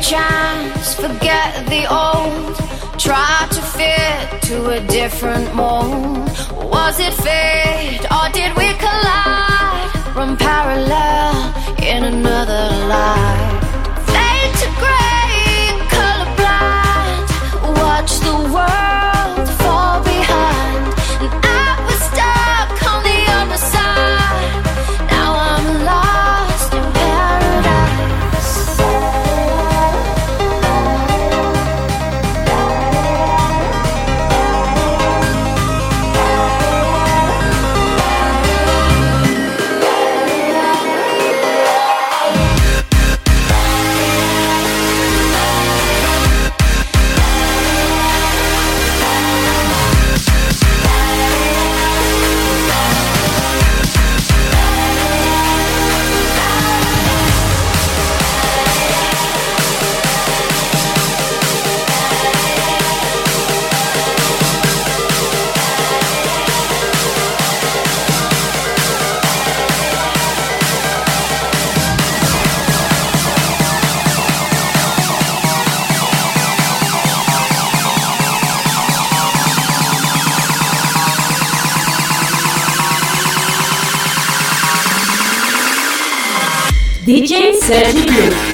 Chance, forget the old. Try to fit to a different mold. Was it fate or did we collide? Run parallel in another life. Fade to gray, colorblind. Watch the world DJ Sergi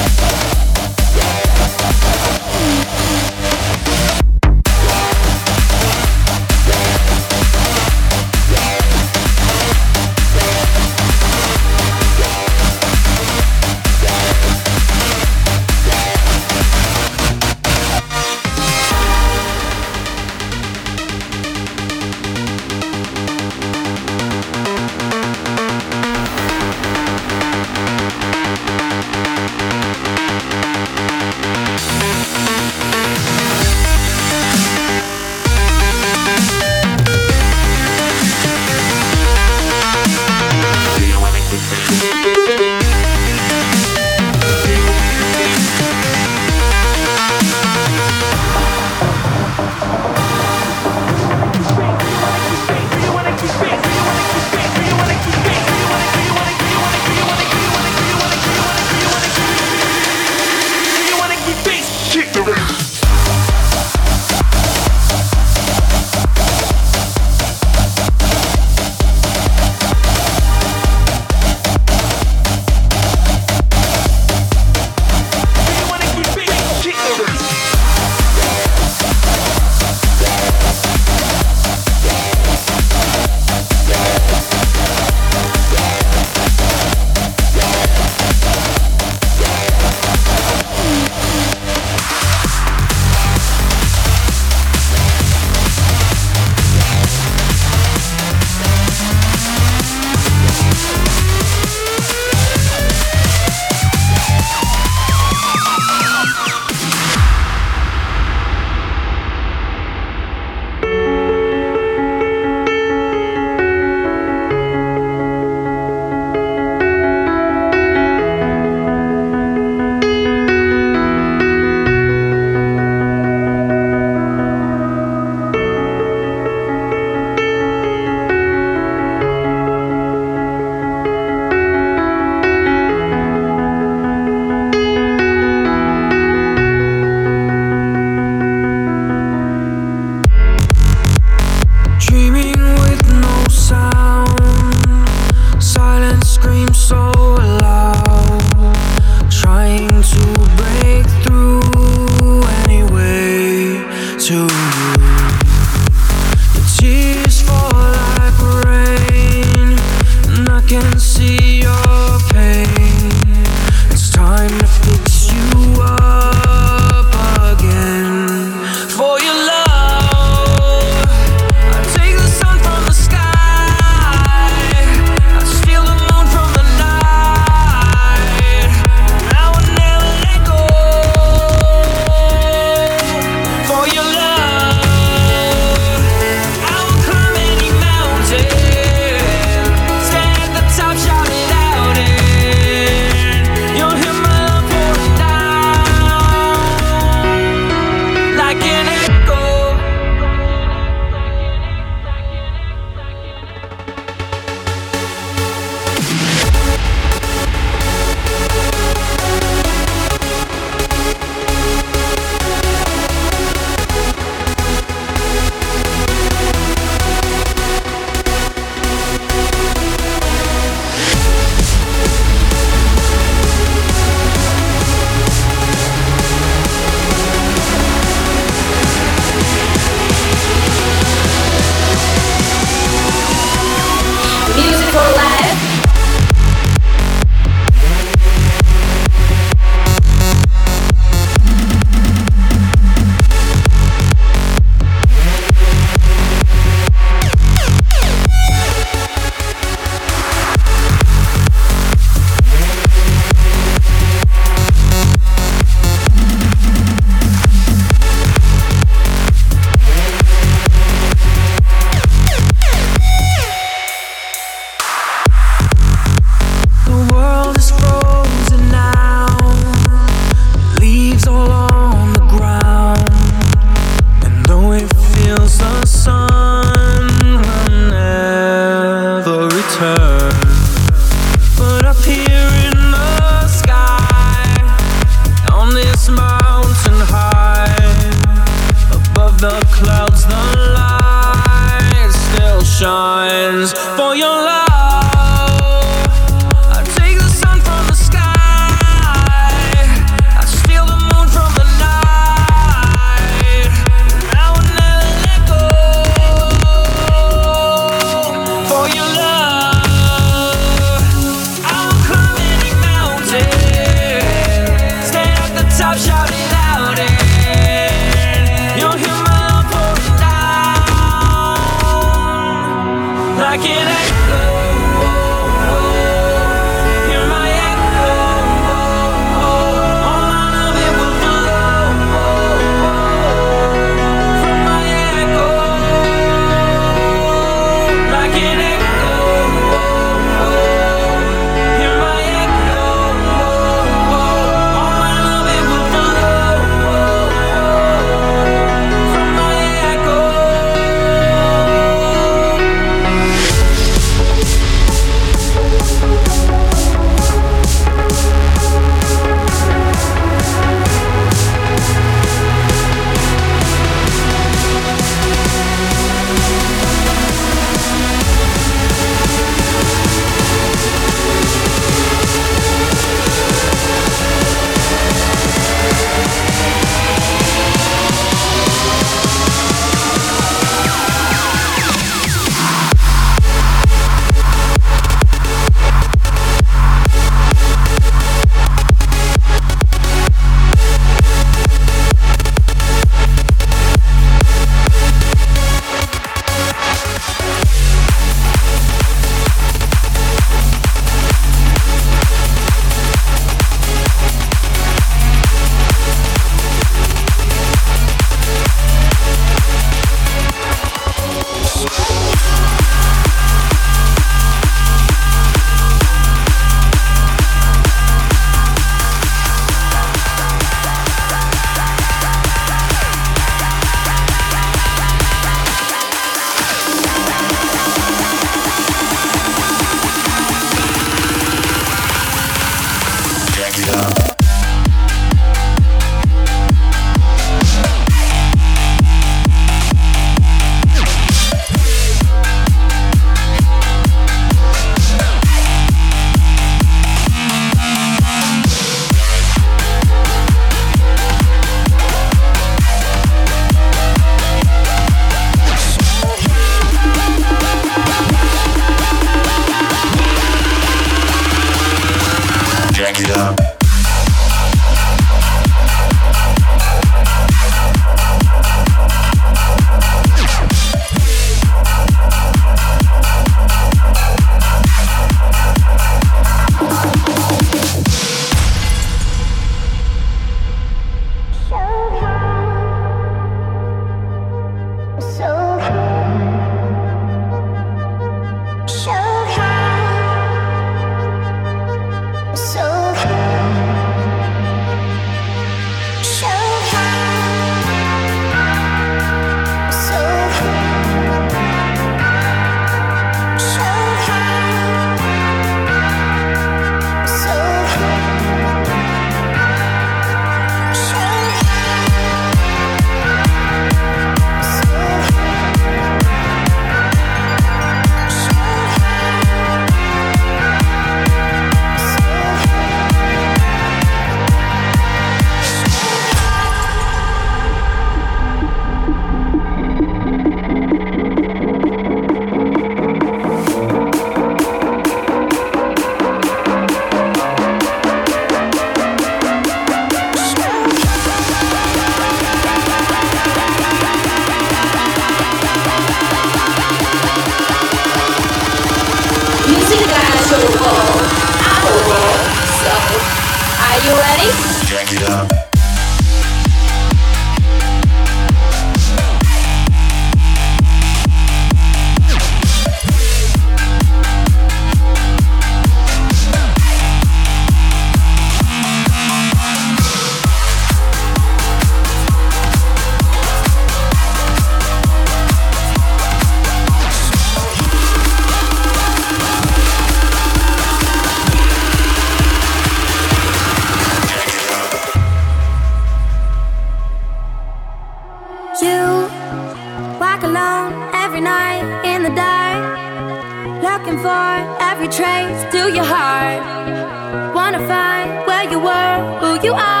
back alone every night in the dark. Looking for every trace to your heart. Wanna find where you were, who you are.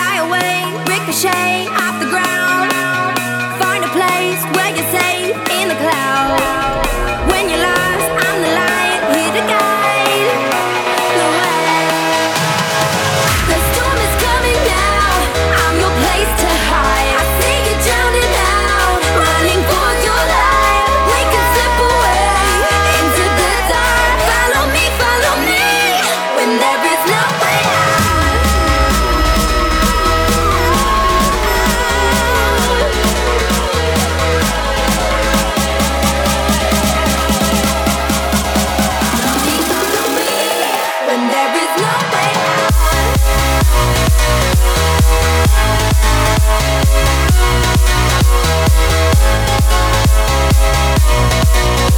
fly away, ricochet off the ground. Find a place where you say.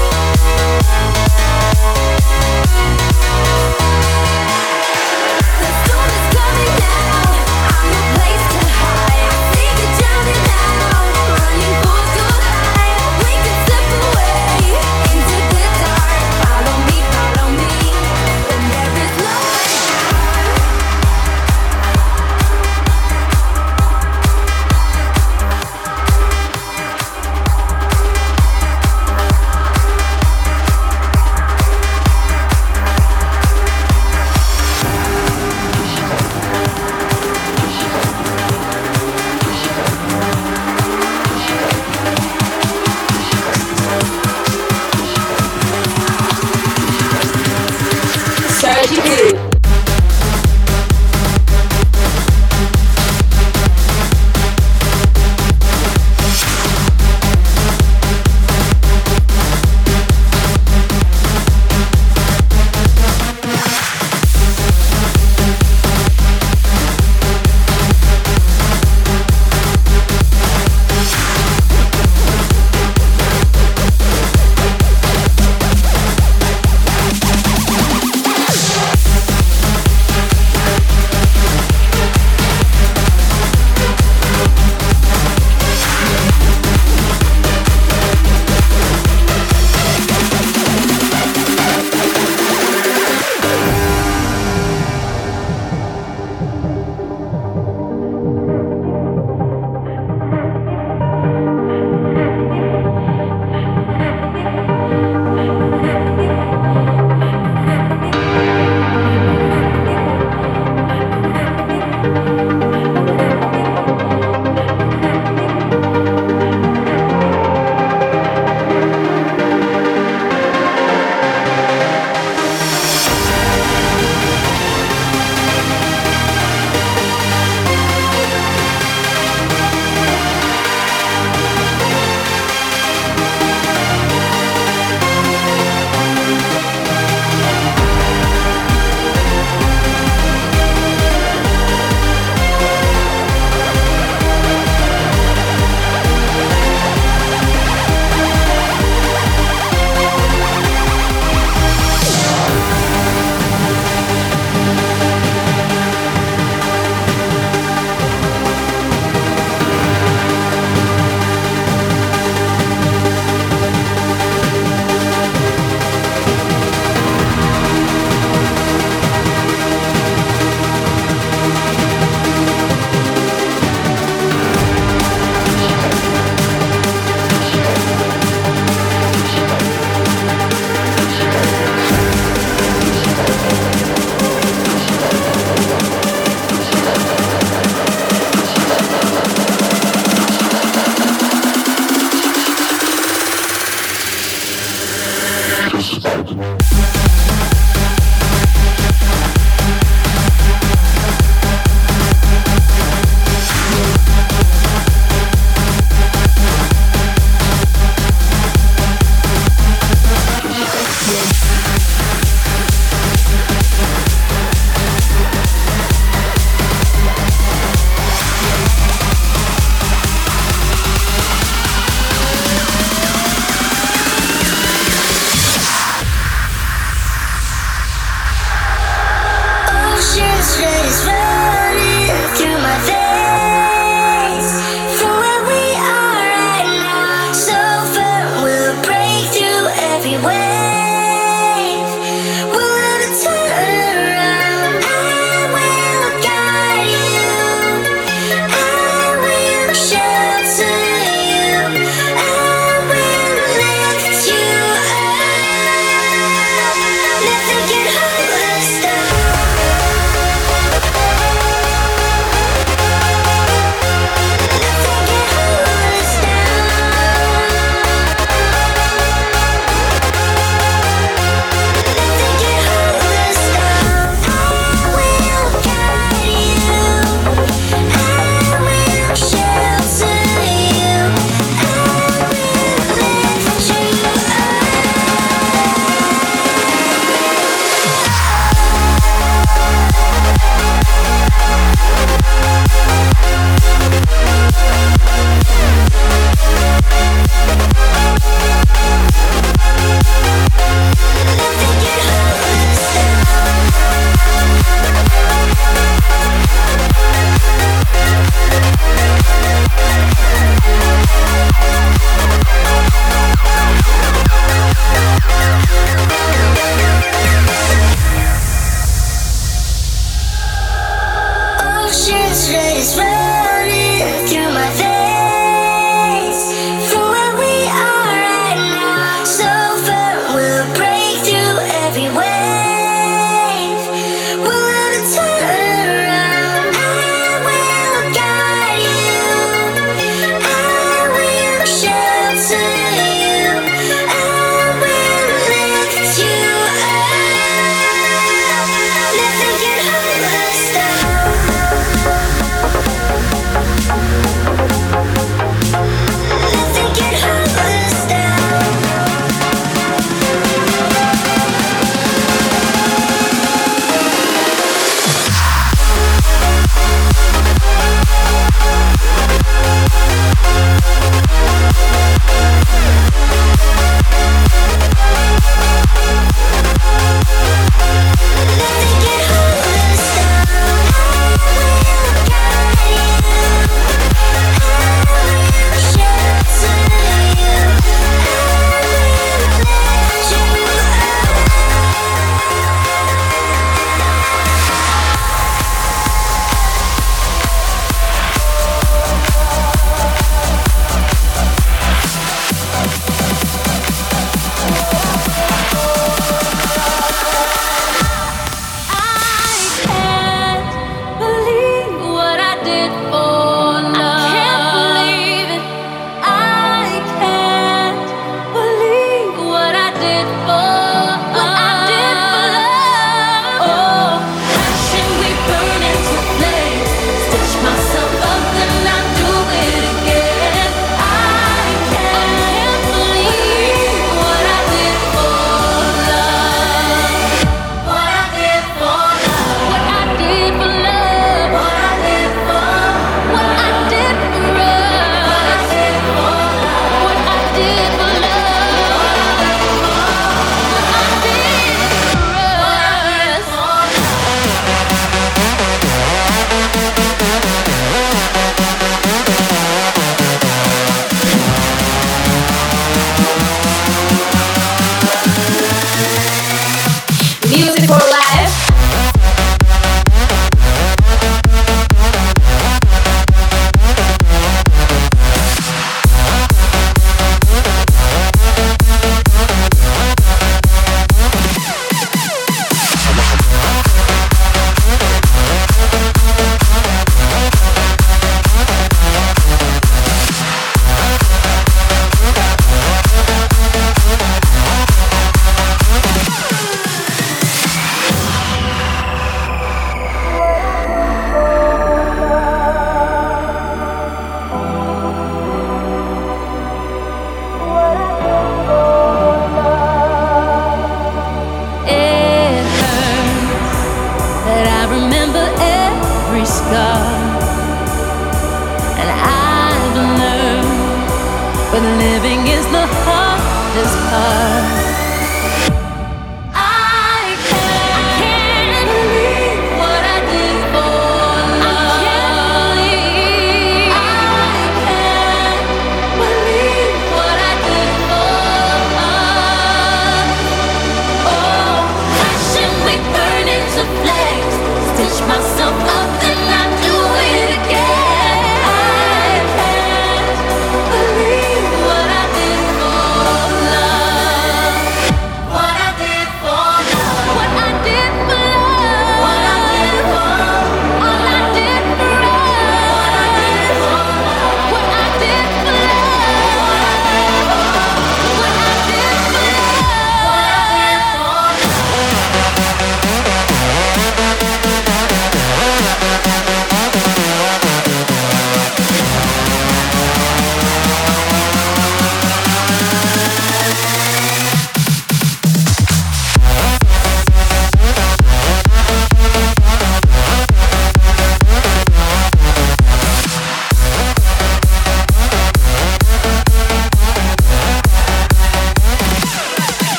Música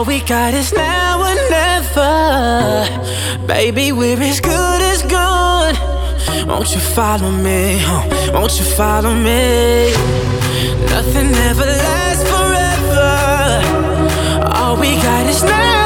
All we got is now or never. Baby, we're as good as gone. Won't you follow me? Huh? Won't you follow me? Nothing ever lasts forever. All we got is now.